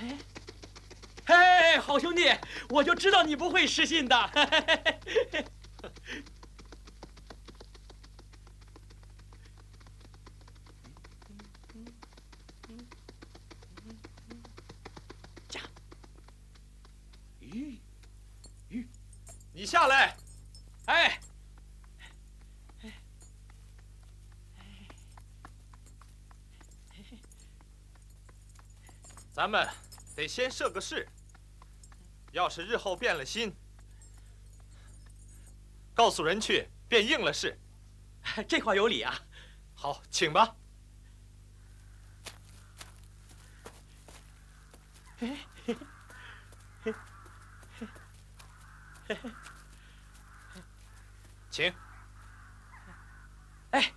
哎，嘿，好兄弟，我就知道你不会失信的。驾！咦咦，你下来！哎。咱们得先设个誓，要是日后变了心，告诉人去便应了誓。这话有理啊！好，请吧。请。哎，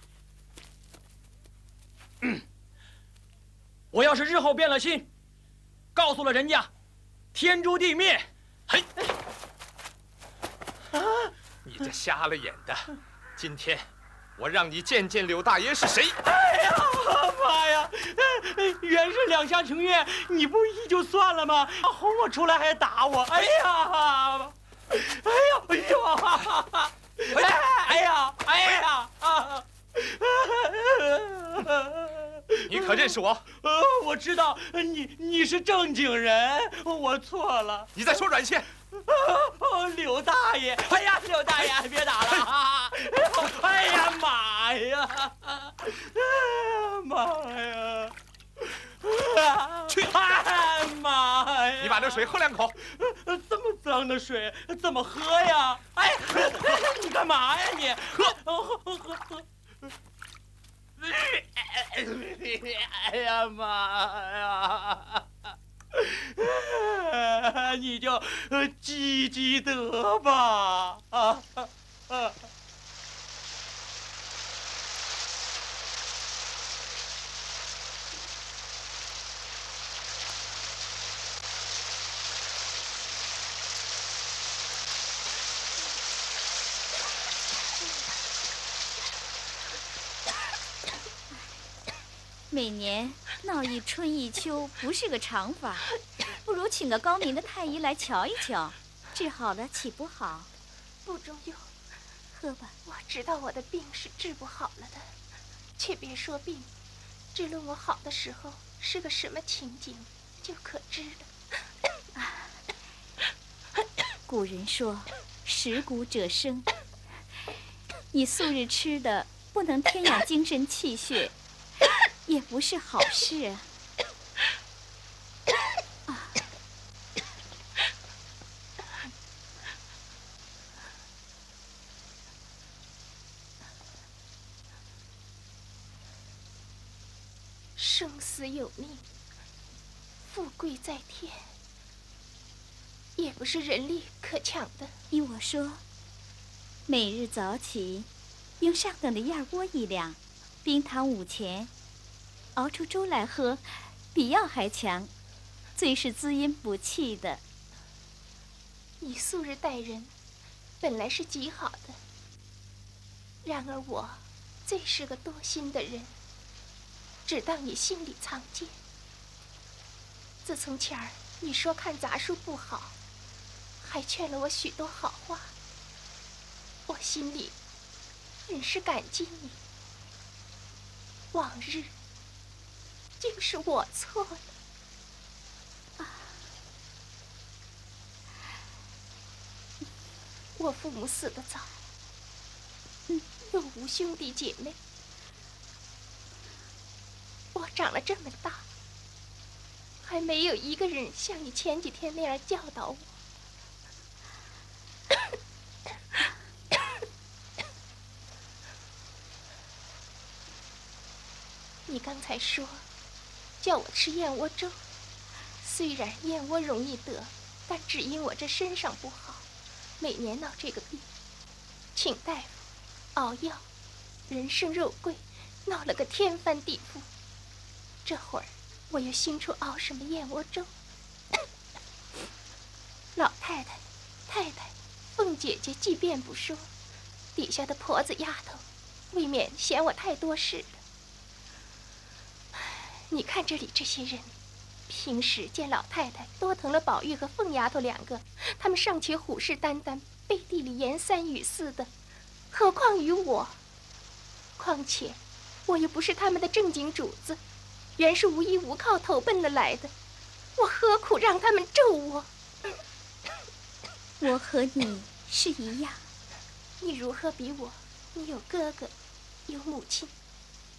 我要是日后变了心。告诉了人家，天诛地灭！嘿，啊！你这瞎了眼的！今天我让你见见柳大爷是谁！哎呀妈呀！原是两厢情愿，你不依就算了吗？哄我出来还打我！哎呀！哎呀！哎呀！哎呀！哎呀！你可认识我？呃，我知道你，你是正经人，我错了。你在说软线？哦，柳大爷！哎呀，柳大爷，别打了啊！哎呀妈呀！妈呀！去！哎妈呀！你把这水喝两口。这么脏的水怎么喝呀？哎，你干嘛呀你？喝！喝喝喝喝！哎呀妈呀！你就积积德吧！啊！每年闹一春一秋不是个常法，不如请个高明的太医来瞧一瞧，治好了岂不好？不中用，喝吧。我知道我的病是治不好了的，且别说病，只论我好的时候是个什么情景，就可知了。古人说，食谷者生。你素日吃的不能添养精神气血。也不是好事啊！生死有命，富贵在天，也不是人力可抢的。依我说，每日早起，用上等的燕窝一两，冰糖五钱。熬出粥来喝，比药还强，最是滋阴补气的。你素日待人，本来是极好的。然而我，最是个多心的人，只当你心里藏剑。自从前儿你说看杂书不好，还劝了我许多好话，我心里很是感激你。往日。竟是我错了啊！我父母死得早，又无兄弟姐妹，我长了这么大，还没有一个人像你前几天那样教导我。你刚才说。叫我吃燕窝粥，虽然燕窝容易得，但只因我这身上不好，每年闹这个病，请大夫熬药，人参肉桂，闹了个天翻地覆。这会儿我又兴出熬什么燕窝粥？老太太、太太、凤姐姐即便不说，底下的婆子丫头，未免嫌我太多事了。你看这里这些人，平时见老太太多疼了宝玉和凤丫头两个，他们尚且虎视眈眈，背地里言三语四的，何况于我？况且我又不是他们的正经主子，原是无依无靠投奔了来的，我何苦让他们咒我？我和你是一样，你如何比我？你有哥哥，有母亲，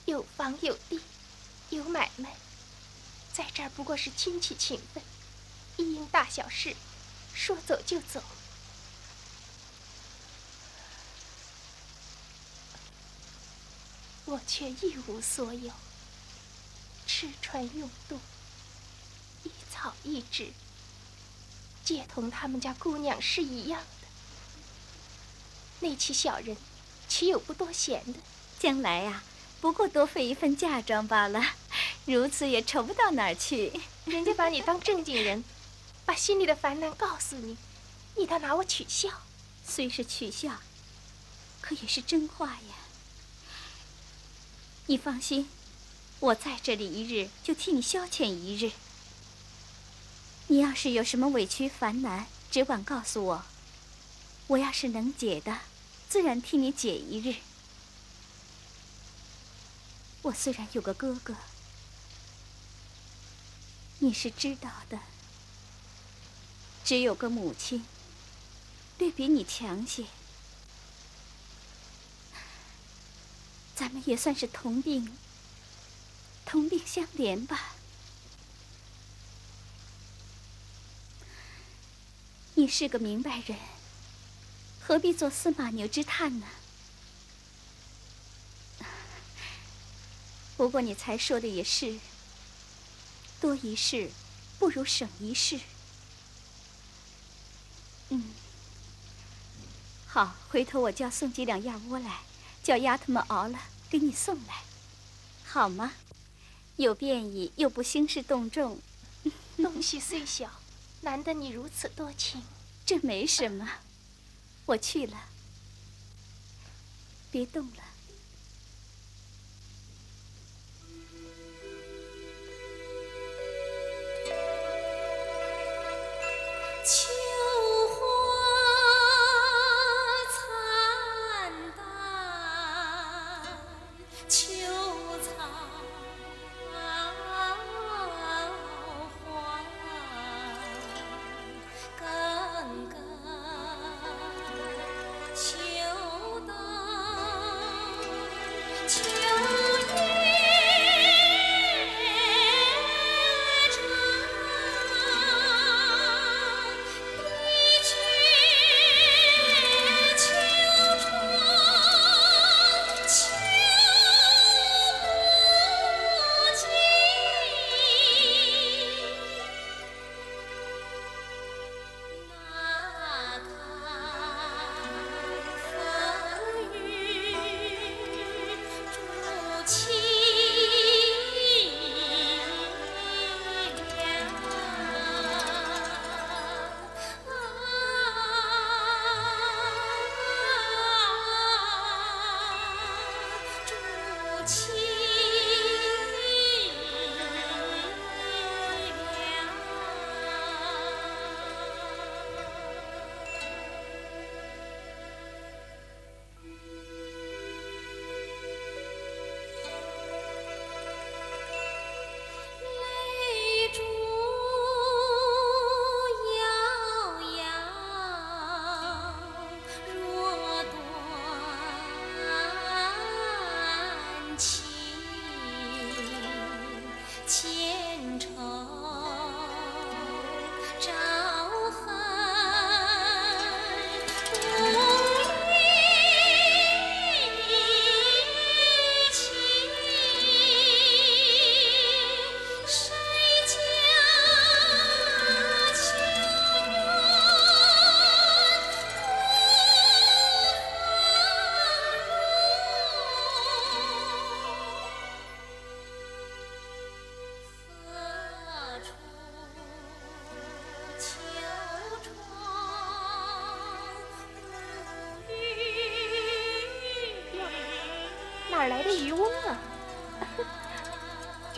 有房有地，有买卖。在这儿不过是亲戚情分，一应大小事，说走就走。我却一无所有，吃穿用度，一草一纸，皆同他们家姑娘是一样的。那起小人，岂有不多闲的？将来呀，不过多费一份嫁妆罢了。如此也愁不到哪儿去。人家把你当正经人，把心里的烦难告诉你，你倒拿我取笑。虽是取笑，可也是真话呀。你放心，我在这里一日，就替你消遣一日。你要是有什么委屈烦难，只管告诉我，我要是能解的，自然替你解一日。我虽然有个哥哥。你是知道的，只有个母亲，略比你强些。咱们也算是同病，同病相怜吧。你是个明白人，何必做司马牛之叹呢？不过你才说的也是。多一事，不如省一事。嗯，好，回头我叫送几两燕窝来，叫丫头们熬了给你送来，好吗？有便宜又不兴师动众。东西虽小，难得你如此多情。这没什么，我去了，别动了。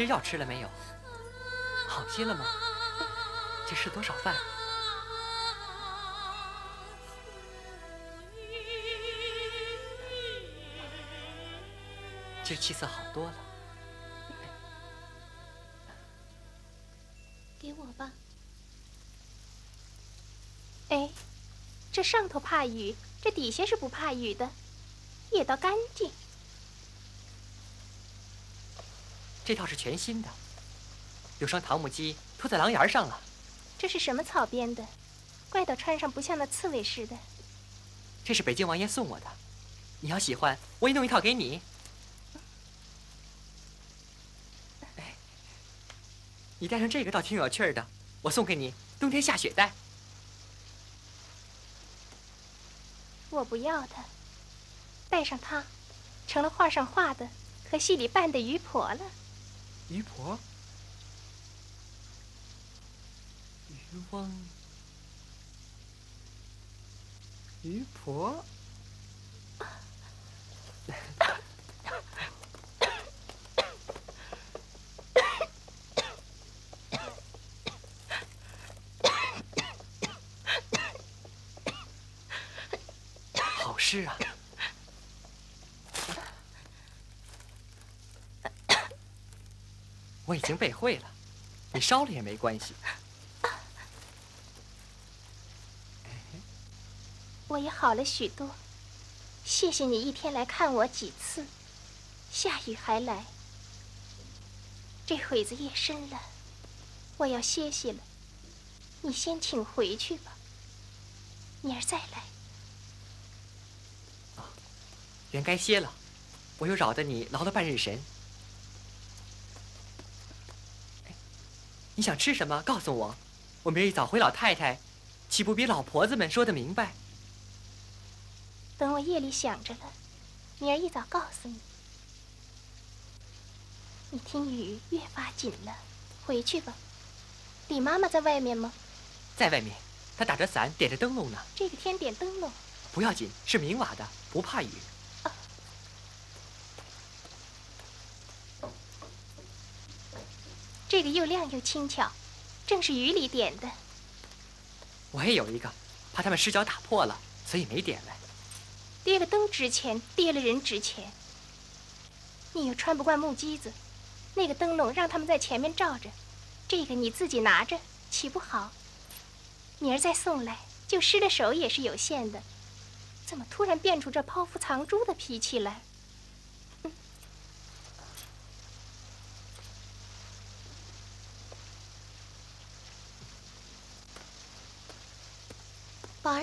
药吃了没有？好些了吗？这吃多少饭？今气色好多了。给我吧。哎，这上头怕雨，这底下是不怕雨的，也倒干净。这套是全新的，有双桃木屐拖在廊檐上了。这是什么草编的？怪到穿上不像那刺猬似的。这是北京王爷送我的，你要喜欢，我也弄一套给你。哎，你戴上这个倒挺有趣的，我送给你，冬天下雪戴。我不要它，戴上它，成了画上画的和戏里扮的渔婆了。渔婆，渔翁，渔婆，好诗啊！我已经背会了，你烧了也没关系。我也好了许多，谢谢你一天来看我几次，下雨还来。这会子夜深了，我要歇息了，你先请回去吧，明儿再来。啊原该歇了，我又扰得你劳了半日神。你想吃什么？告诉我，我明儿一早回老太太，岂不比老婆子们说的明白？等我夜里想着了，明儿一早告诉你。你听雨越发紧了，回去吧。李妈妈在外面吗？在外面，她打着伞，点着灯笼呢。这个天点灯笼不要紧，是明瓦的，不怕雨。这个又亮又轻巧，正是雨里点的。我也有一个，怕他们失脚打破了，所以没点来。跌了灯值钱，跌了人值钱。你又穿不惯木屐子，那个灯笼让他们在前面照着，这个你自己拿着，岂不好？明儿再送来，就失了手也是有限的。怎么突然变出这剖腹藏珠的脾气来？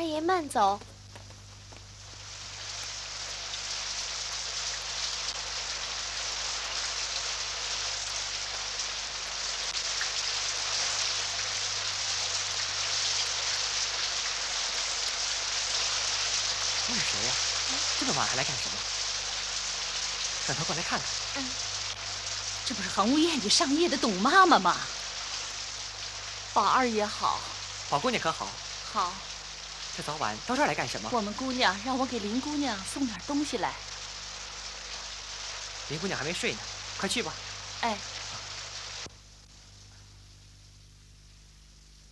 爷慢走。那是谁呀？这么晚还来干什么？转头过来看看。嗯，这不是恒务院里上夜的董妈妈吗？宝二爷好，宝姑娘可好？好。这早晚到这儿来干什么？我们姑娘让我给林姑娘送点东西来。林姑娘还没睡呢，快去吧。哎，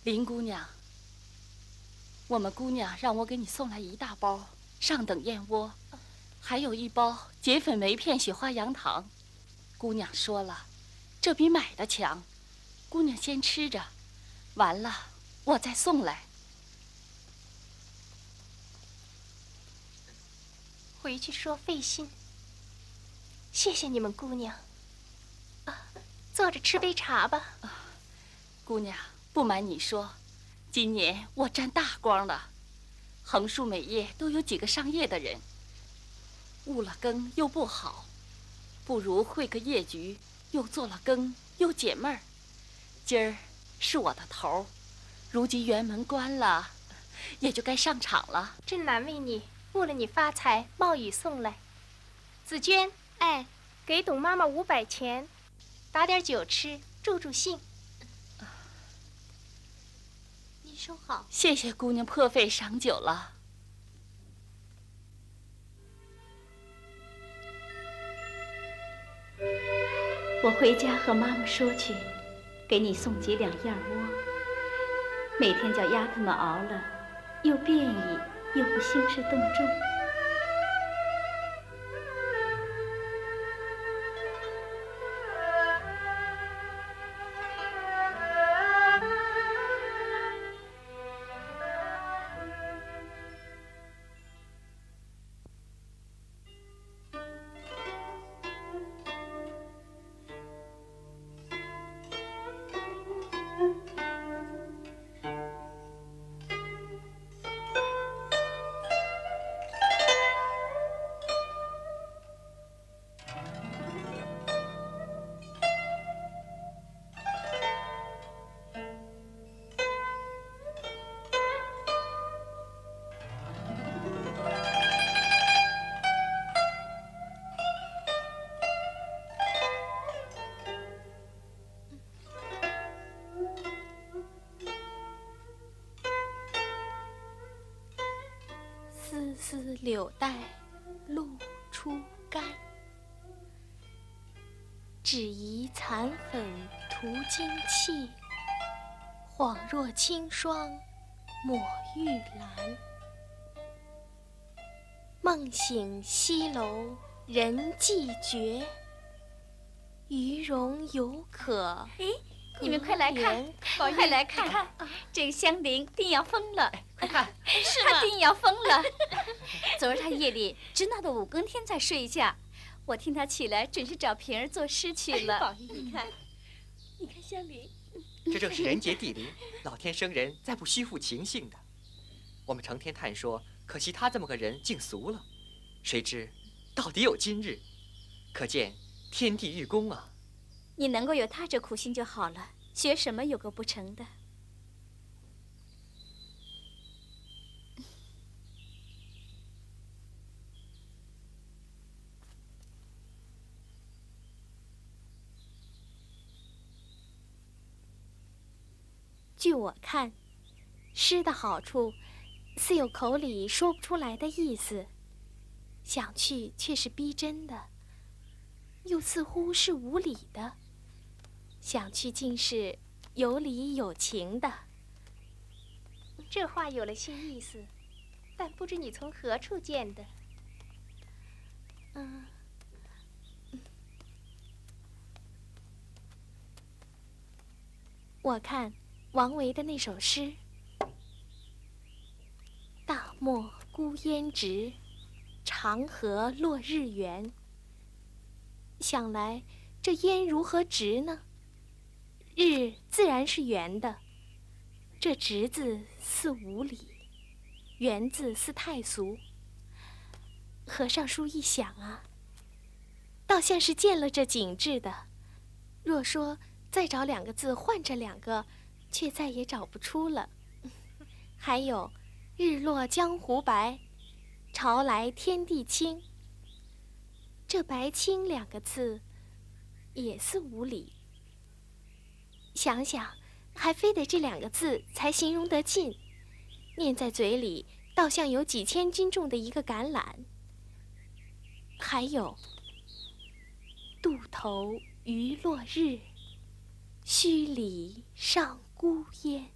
林姑娘，我们姑娘让我给你送来一大包上等燕窝，还有一包结粉梅片雪花羊糖。姑娘说了，这比买的强。姑娘先吃着，完了我再送来。回去说费心。谢谢你们姑娘。啊，坐着吃杯茶吧。姑娘，不瞒你说，今年我沾大光了。横竖每夜都有几个上夜的人，误了更又不好，不如会个夜局，又做了更又解闷儿。今儿是我的头，如今辕门关了，也就该上场了。真难为你。误了你发财，冒雨送来。紫娟，哎，给董妈妈五百钱，打点酒吃，助助兴。您收好。谢谢姑娘破费赏酒了。我回家和妈妈说去，给你送几两燕窝，每天叫丫头们熬了，又便宜又不兴师动众。清霜抹玉兰。梦醒西楼人寂绝，鱼容犹可。你们快来看，快来看，这个香菱定要疯了，快看，她定要疯了。昨儿她夜里直闹到五更天才睡下，我听她起来准是找平儿作诗去了。宝玉，你看，你看香菱，这正是人杰地灵，老天生人再不虚负情性的。我们成天叹说，可惜他这么个人竟俗了，谁知到底有今日，可见天地寓公啊。你能够有他这苦心就好了，学什么有个不成的？据我看，诗的好处，似有口里说不出来的意思，想去却是逼真的，又似乎是无理的。想去竟是有理有情的。这话有了些意思，但不知你从何处见的。嗯，我看王维的那首诗：“大漠孤烟直，长河落日圆。”想来这烟如何直呢？日自然是圆的，这“直”字似无理，“圆”字似太俗。和尚书一想啊，倒像是见了这景致的。若说再找两个字换这两个，却再也找不出了。还有“日落江湖白，潮来天地清”，这“白清”两个字也似无理。想想，还非得这两个字才形容得尽，念在嘴里，倒像有几千斤重的一个橄榄。还有“渡头余落日，墟里上孤烟”。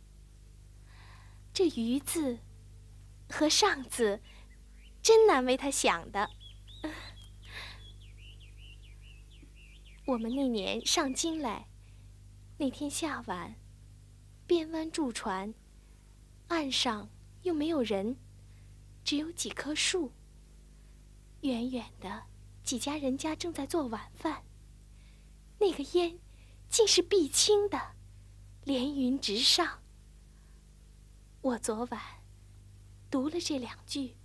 这“鱼”字和“上”字，真难为他想的。我们那年上京来。那天下晚，边湾驻船，岸上又没有人，只有几棵树。远远的几家人家正在做晚饭。那个烟，竟是碧青的，连云直上。我昨晚读了这两句，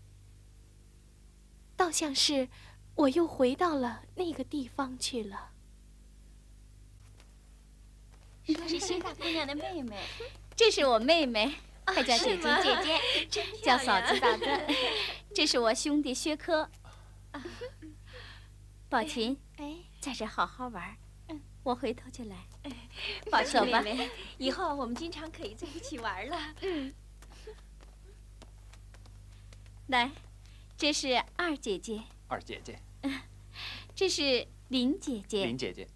倒像是我又回到了那个地方去了。这是薛大姑娘的妹妹，这是我妹妹，她叫姐姐姐姐，叫嫂子嫂子。这是我兄弟薛科。宝琴，哎，在这好好玩，我回头就来。保守吧以后我们经常可以在一起玩了。来这是二姐姐。二姐姐。这是林姐姐。林姐姐。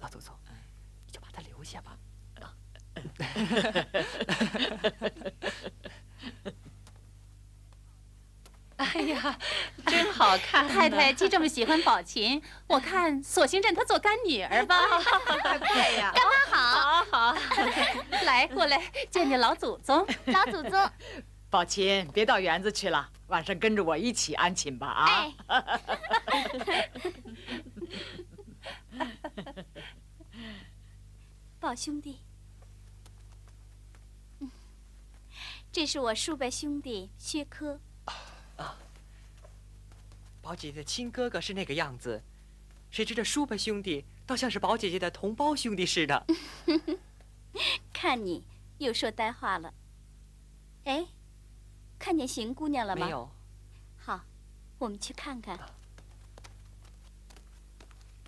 老祖宗你就把她留下吧。啊 呀，真好看！太太既这么喜欢宝琴，我看索性认她做干女儿吧。对呀，干妈好，好，来过来见见老祖宗。老祖宗，宝琴，别到园子去了，晚上跟着我一起安寝吧啊！哎，宝兄弟，嗯，这是我叔伯兄弟薛科。宝姐姐的亲哥哥是那个样子，谁知这叔伯兄弟倒像是宝姐姐的同胞兄弟似的。看你又说呆话了。哎，看见邢姑娘了吗？没。有，好，我们去看看。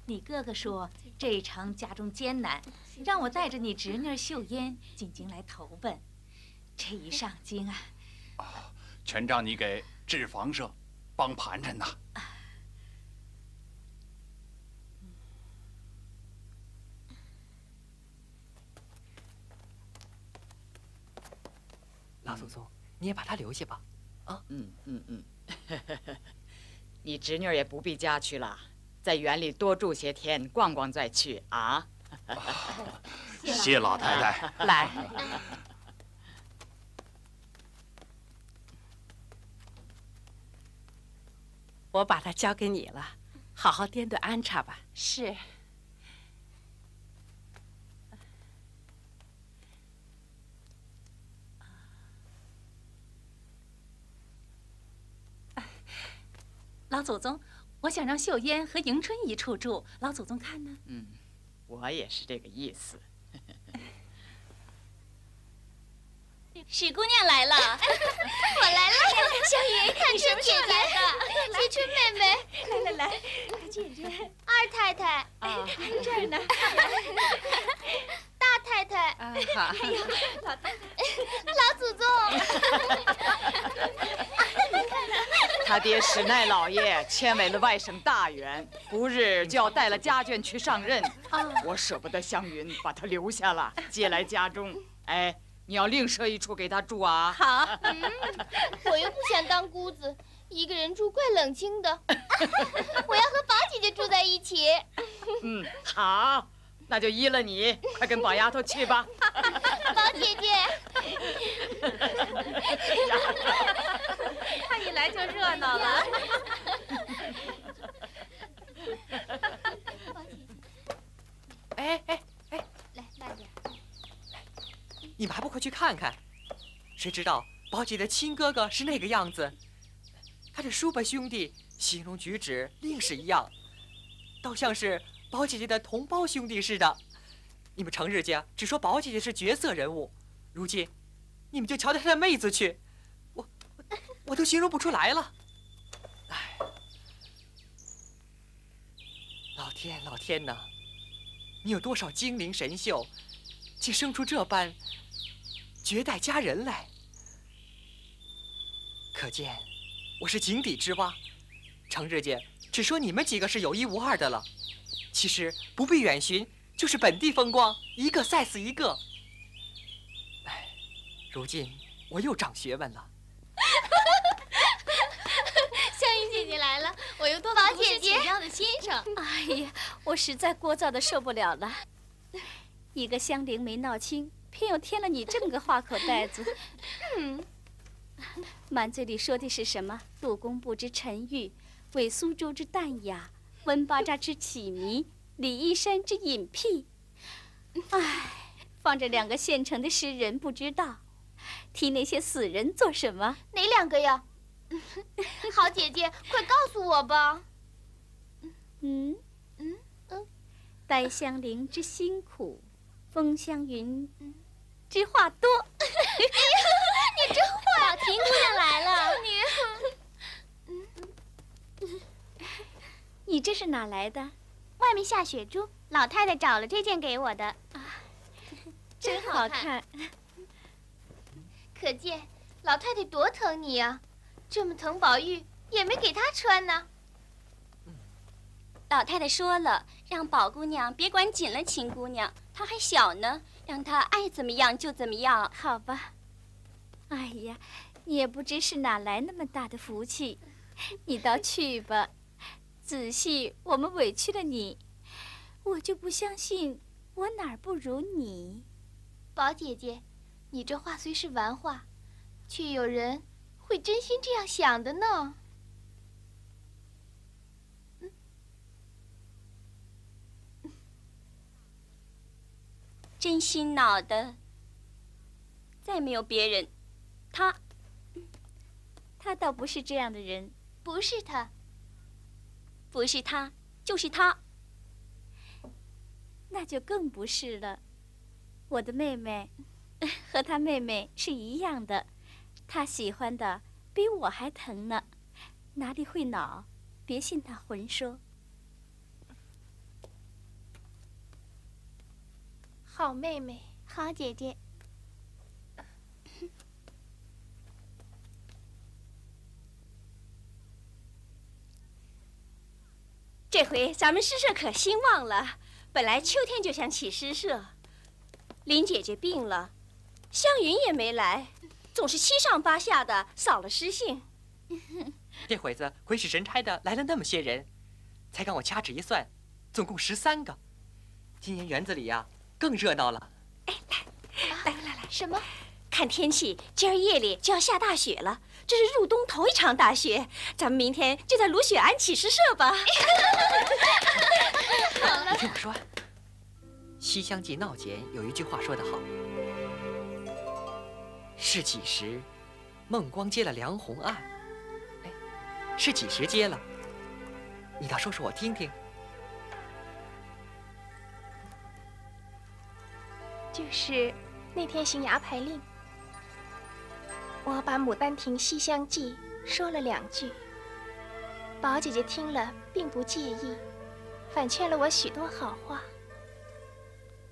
你哥哥说这一程家中艰难，让我带着你侄女秀烟进京来投奔。这一上京啊，全仗你给治房社帮盘缠呐。老祖宗，你也把他留下吧。嗯嗯嗯，你侄女也不必家去了，在园里多住些天，逛逛再去啊。谢老太太。来，我把它交给你了，好好掂对安插吧。是老祖宗，我想让秀烟和迎春一处住，老祖宗看呢？嗯，我也是这个意思。史姑娘来了，我来了，小云，看春姐姐，惜春妹妹，来来来，姐姐，二太太，啊这儿呢。大太太，啊，好，老祖宗，他爹史奈老爷迁为了外省大员，不日就要带了家眷去上任。我舍不得湘云，把他留下了，接来家中。哎，你要另设一处给他住啊。好，嗯，我又不想当姑子，一个人住怪冷清的，我要和宝姐姐住在一起。嗯，好，那就依了你，快跟宝丫头去吧。宝姐姐，她一来就热闹了。哎哎。你们还不快去看看？谁知道宝姐的亲哥哥是那个样子，他这叔伯兄弟形容举止另是一样，倒像是宝姐姐的同胞兄弟似的。你们成日家只说宝姐姐是绝色人物，如今你们就瞧瞧她的妹子去，我我我都形容不出来了。哎，老天老天呐！你有多少精灵神秀，竟生出这般绝代佳人来？可见我是井底之蛙。成日间只说你们几个是有一无二的了，其实不必远寻，就是本地风光，一个赛死一个。哎，如今我又长学问了。香云姐姐来了，我又多宝姐姐请教的先生。哎呀，我实在聒噪的受不了了。一个香菱没闹清，偏又添了你这么个话口袋子。嗯，满嘴里说的是什么？杜工部之沉郁，韦苏州之淡雅，温巴扎之起迷，李义山之隐僻。唉，放着两个现成的诗人不知道，提那些死人做什么？哪两个呀？好姐姐，快告诉我吧。嗯嗯嗯，待香菱之辛苦，风香云之话多。你真坏！宝琴姑娘来了，你这是哪来的？外面下雪珠，老太太找了这件给我的啊，真好看。可见老太太多疼你呀、这么疼宝玉，也没给她穿呢。老太太说了，让宝姑娘别管紧了秦姑娘，她还小呢，让他爱怎么样就怎么样。好吧，哎呀，你也不知是哪来那么大的福气，你倒去吧。仔细，我们委屈了你，我就不相信我哪儿不如你。宝姐姐，你这话虽是玩话，却有人会真心这样想的呢。真心恼的，再没有别人。他，他倒不是这样的人，不是他，不是他，就是他。那就更不是了。我的妹妹 和他妹妹是一样的，他喜欢的比我还疼呢，哪里会恼？别信他混说。好妹妹，好姐姐。这回咱们诗社可兴旺了。本来秋天就想起诗社，林姐姐病了，湘云也没来，总是七上八下的扫了诗兴。这会子鬼使神差的来了那么些人，才让我掐指一算，总共十三个。今年园子里呀。更热闹了！哎，来，来来来，什么？看天气，今儿夜里就要下大雪了。这是入冬头一场大雪，咱们明天就在卢雪庵起诗社吧。好了，你听我说，《西厢记》闹简有一句话说得好：“是几时，孟光接了梁鸿案？”哎，是几时接了？你倒说说我听听。就是那天行牙牌令，我把《牡丹亭》《西厢记》说了两句，宝姐姐听了并不介意，反劝了我许多好话。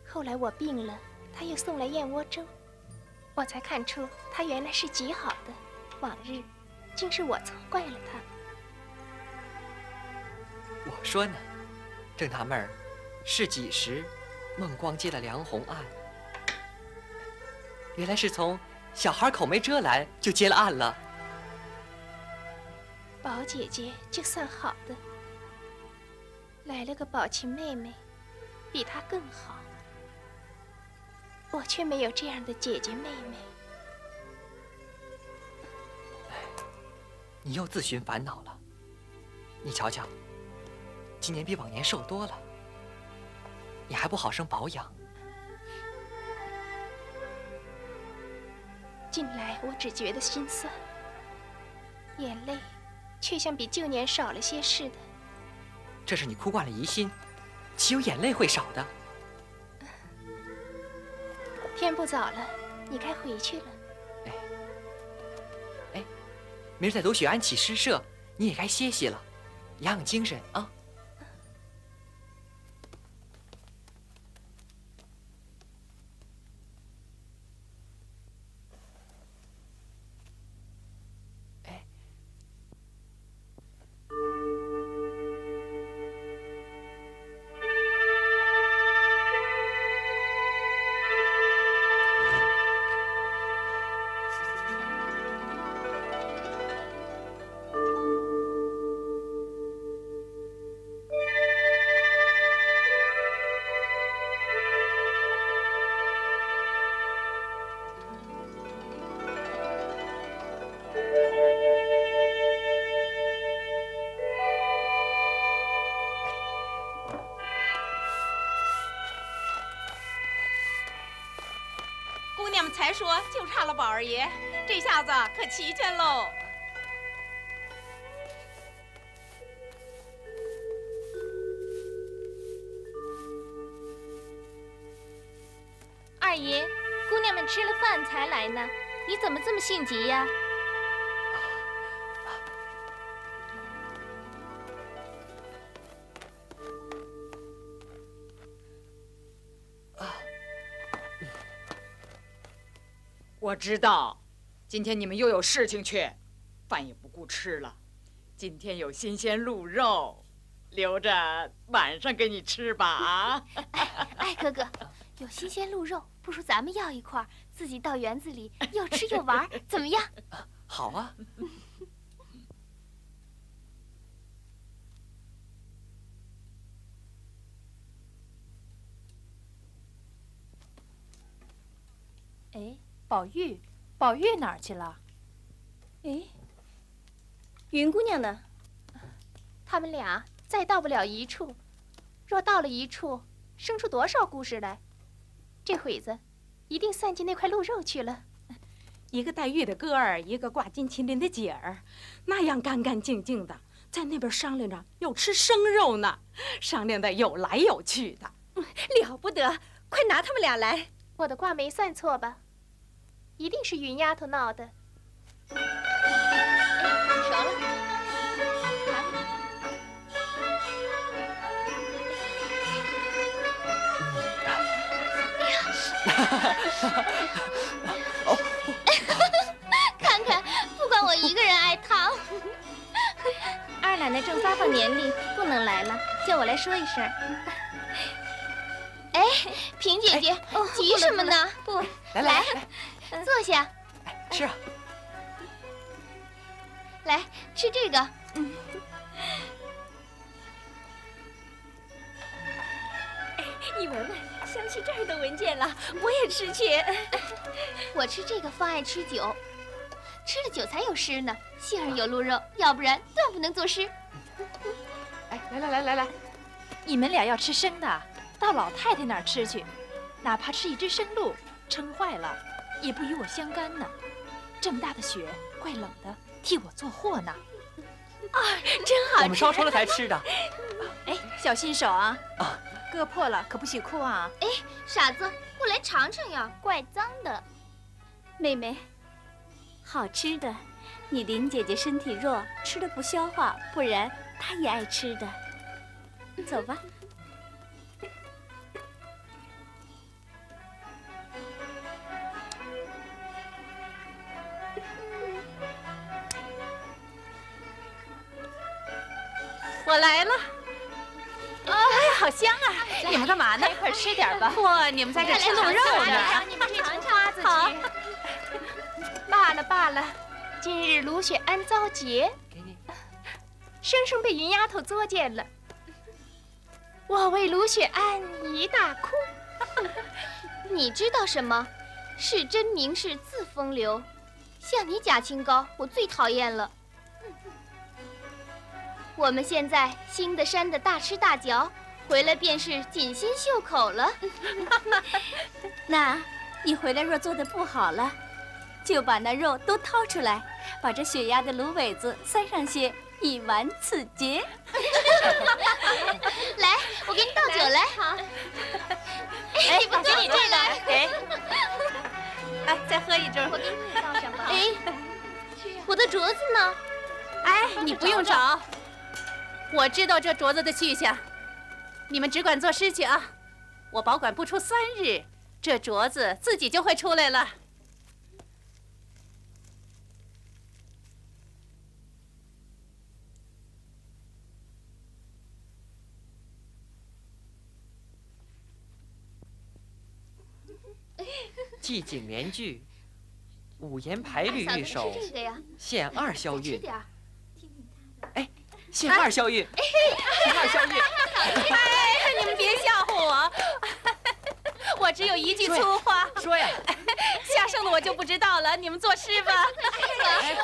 后来我病了，她又送来燕窝粥，我才看出她原来是极好的。往日竟是我错怪了她。我说呢，正纳闷儿，是几时孟光接了梁鸿案？原来是从小孩口没遮拦就接了案了。宝姐姐就算好的，来了个宝琴妹妹，比她更好。我却没有这样的姐姐妹妹。你又自寻烦恼了。你瞧瞧，今年比往年瘦多了，你还不好生保养？近来我只觉得心酸，眼泪却像比旧年少了些似的。这是你哭惯了疑心，岂有眼泪会少的？天不早了，你该回去了。哎，哎，明儿在卢雪庵起诗社，你也该歇息了，养养精神啊。还说就差了宝二爷，这下子可齐全喽。二爷，姑娘们吃了饭才来呢，你怎么这么性急呀？我知道，今天你们又有事情去，饭也不顾吃了。今天有新鲜鹿肉，留着晚上给你吃吧。啊！哎，哥哥，有新鲜鹿肉，不如咱们要一块，自己到园子里又吃又玩，怎么样？好啊。哎，宝玉，宝玉哪儿去了？哎，云姑娘呢？他们俩再到不了一处，若到了一处，生出多少故事来？这会子，一定算计那块鹿肉去了。一个黛玉的哥儿，一个挂金麒麟的姐儿，那样干干净净的，在那边商量着要吃生肉呢，商量的有来有去的，了不得！快拿他们俩来！我的卦没算错吧？一定是云丫头闹的。熟了。看看，不管我一个人爱烫。二奶奶正发放年历，不能来了，叫我来说一声。哎，萍姐姐，急什么呢？不，来来来，坐下。吃啊。来吃这个。嗯。你闻闻，香气这儿都闻见了。我也吃去。我吃这个方爱吃酒，吃了酒才有诗呢。杏儿有鹿肉，要不然断不能作诗。哎，来来来来来，你们俩要吃生的，到老太太那儿吃去，哪怕吃一只生鹿，撑坏了也不与我相干呢。这么大的雪，怪冷的，替我做货呢。啊，真好吃！我们烧熟了才吃的。哎，小心手啊！啊。割破了可不许哭啊！哎，傻子，过来尝尝呀，怪脏的。妹妹，好吃的。你林姐姐身体弱，吃了不消化，不然她也爱吃的。走吧。我来了。哎，好香啊！你们干嘛呢？一块吃点吧。嚯，你们在这吃鹿肉呢？你们尝尝自己。罢了罢了，今日卢雪安遭劫，给你，生生被云丫头作践了。我为卢雪安一大哭。你知道什么？是真名士自风流。像你假清高，我最讨厌了。我们现在新的山的大吃大嚼，回来便是锦心绣口了。那，你回来若做的不好了，就把那肉都掏出来，把这血压的芦苇子塞上些，以完此劫。来，我给你倒酒来。好。哎，不给你这来。哎。哎，再喝一盅。我给你倒上吧。哎，我的镯子呢？哎，你不用找。我知道这镯子的去向，你们只管做事去啊！我保管不出三日，这镯子自己就会出来了。季景联句，五言排律一首，献二萧韵。哎。谢二萧玉，谢二萧玉。哎，你们别吓唬我，我只有一句粗话。说呀，下剩的我就不知道了。你们作诗吧。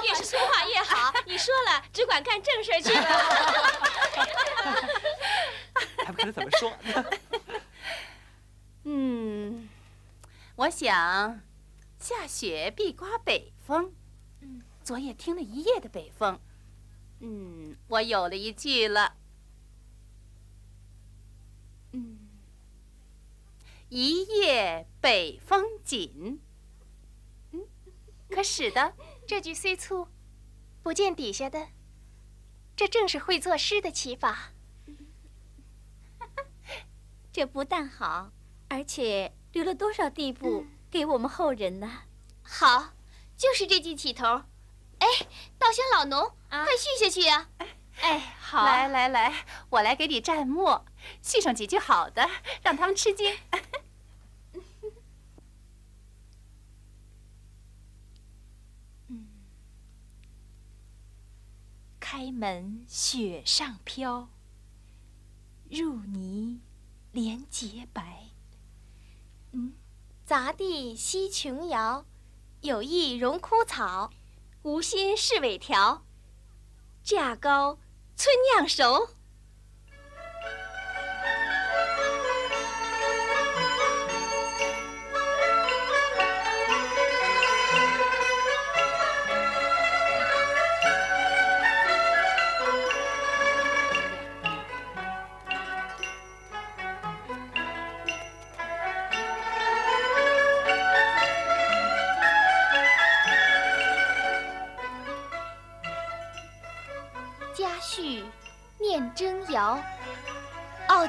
越是粗话越好。你说了，只管干正事去了。还不知道怎么说。嗯，我想，下雪必刮北风。嗯，昨夜听了一夜的北风。嗯，我有了一句了。嗯，一夜北风紧。嗯，可使得这句虽粗，不见底下的，这正是会作诗的起法。这不但好，而且留了多少地步给我们后人呢？好，就是这句起头。哎，稻香老农，快续下去呀哎好。来来来我来给你蘸墨续上几句好的让他们吃惊。开门雪上飘入泥连洁白。嗯。杂地惜琼瑶有意荣枯草无心是苇条。价高村酿熟。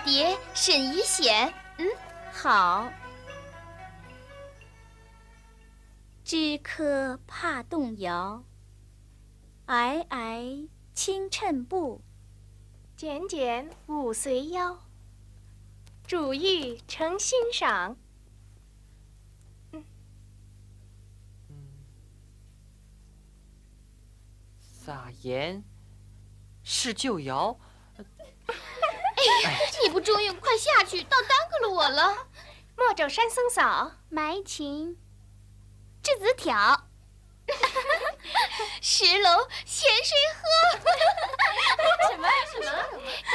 蝶沈怡显，嗯，好。枝柯怕动摇，皑皑轻衬布，剪剪舞随腰。主玉诚欣赏。撒盐是旧谣。你不中用，快下去，倒耽搁了我了。莫走山僧嫂，埋琴，掷子挑，石楼咸水喝。什么什么？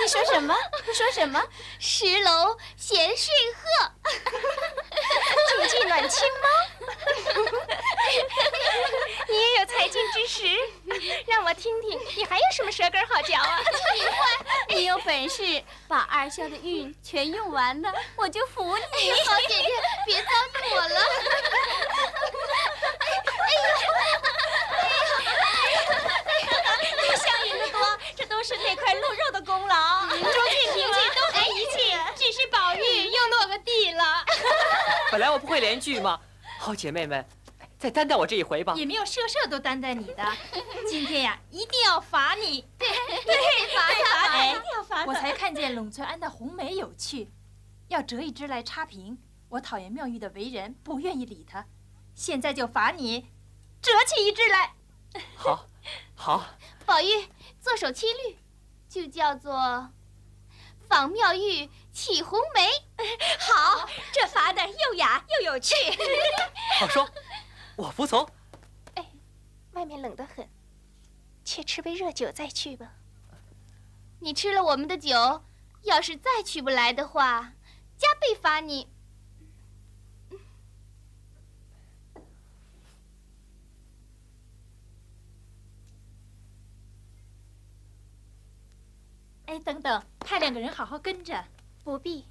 你说什么？你说什么？石楼咸水喝。煮鸡暖清吗？你也有才尽之时，让我听听，你还有什么舌根好嚼啊？奇怪，你有本事把二萧的运全用完了，我就服你。好姐姐，别糟蹋我了。哎呀，香云的多，这都是那块鹿肉的功劳。周俊、平静都没遗弃，只是宝玉又落个地了。本来我不会连句吗？好姐妹们。再担待我这一回吧，也没有社社都担待你的。今天呀，一定要罚你。对 对，罚他，一定要罚他。我才看见陇翠庵的红梅有趣，要折一枝来插瓶。我讨厌妙玉的为人，不愿意理她。现在就罚你，折起一枝来。好，好。宝玉做首七律，就叫做“仿妙玉起红梅”。好，这罚的又雅又有趣。好说。我服从。哎，外面冷得很，且吃杯热酒再去吧。你吃了我们的酒，要是再去不来的话，加倍罚你。哎，等等，派两个人好好跟着。不必。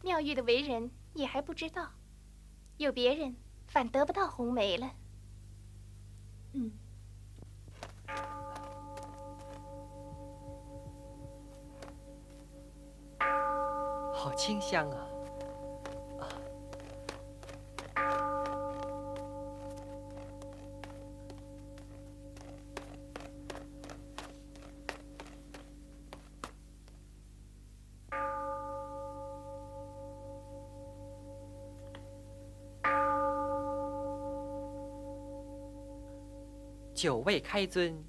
妙玉的为人你还不知道，有别人。反得不到红梅了。嗯，好清香啊！酒未开尊，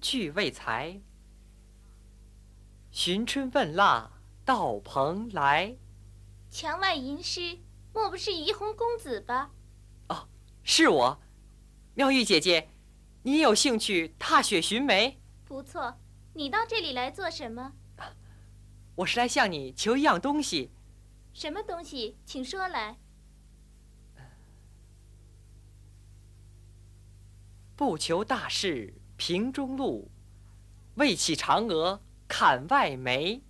聚未才。寻春问腊到蓬莱。墙外吟诗，莫不是怡红公子吧？哦，是我。妙玉姐姐，你有兴趣踏雪寻梅？不错。你到这里来做什么？我是来向你求一样东西。什么东西？请说来。不求大事平中路，为起嫦娥砍外梅。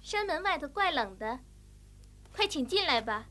山门外头怪冷的，快请进来吧。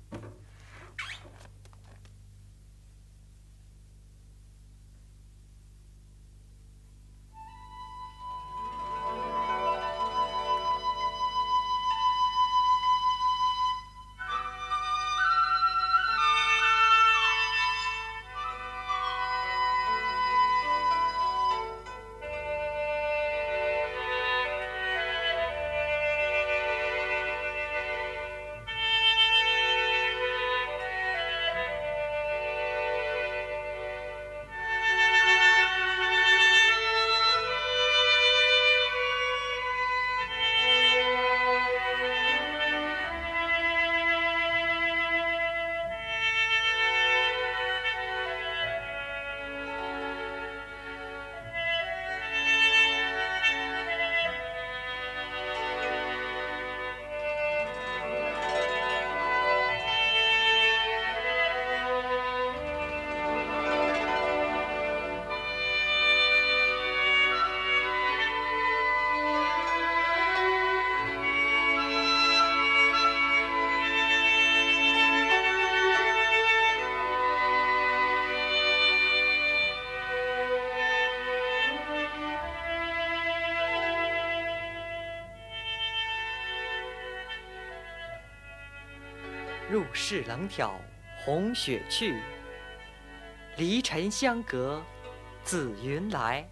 日冷挑红雪去，离尘相隔紫云来。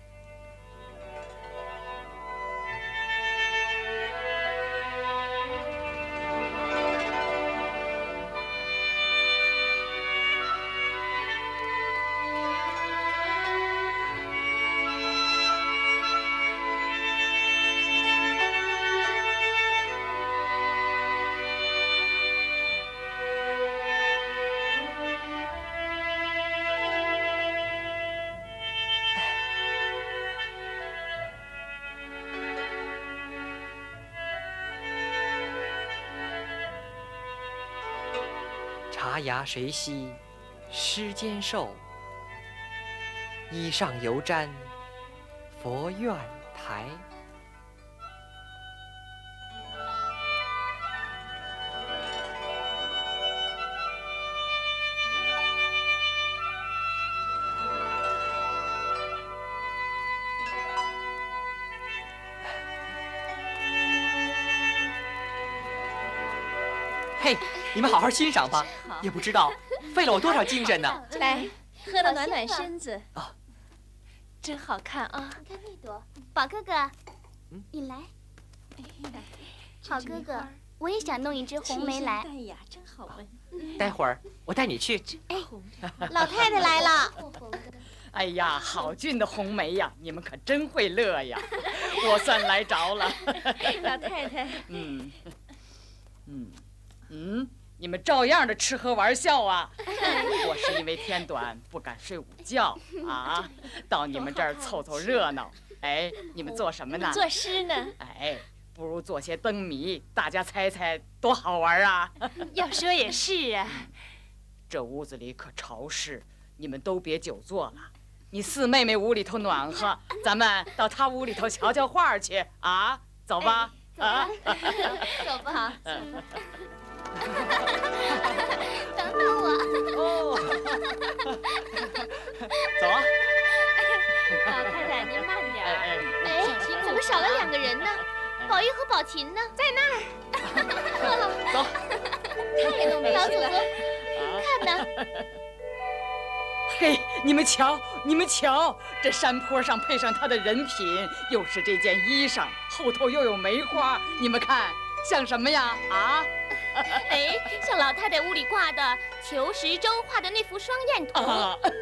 牙谁惜诗间瘦？衣上犹沾佛院台。嘿，你们好好欣赏吧，也不知道费了我多少精神呢。来，喝了暖暖身子。啊，真好看啊！你看那朵，宝哥哥，你来。好哥哥，我也想弄一支红梅来。淡雅，真好闻。待会儿我带你去。哎，老太太来了。哎呀，好俊的红梅呀，你们可真会乐呀！我算来着了。老太太。嗯，嗯。嗯，你们照样的吃喝玩笑啊！我是因为天短不敢睡午觉啊，到你们这儿凑凑热闹。哎，你们做什么呢？作诗呢。哎，不如做些灯谜，大家猜猜多好玩啊！要说也是啊。这屋子里可潮湿，你们都别久坐了。你四妹妹屋里头暖和，咱们到她屋里头瞧瞧画去啊！走吧，啊，走吧。等等我。哦。走啊。老太太，您慢点。哎，怎么少了两个人呢？宝玉和宝琴呢？在那儿。走。看都没老祖宗，看呢。嘿，你们瞧，你们瞧，这山坡上配上他的人品，又是这件衣裳，后头又有梅花，你们看像什么呀？啊？哎，像老太太屋里挂的裘十洲画的那幅双燕图。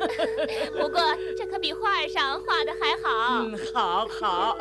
不过这可比画上画的还好。嗯，好好。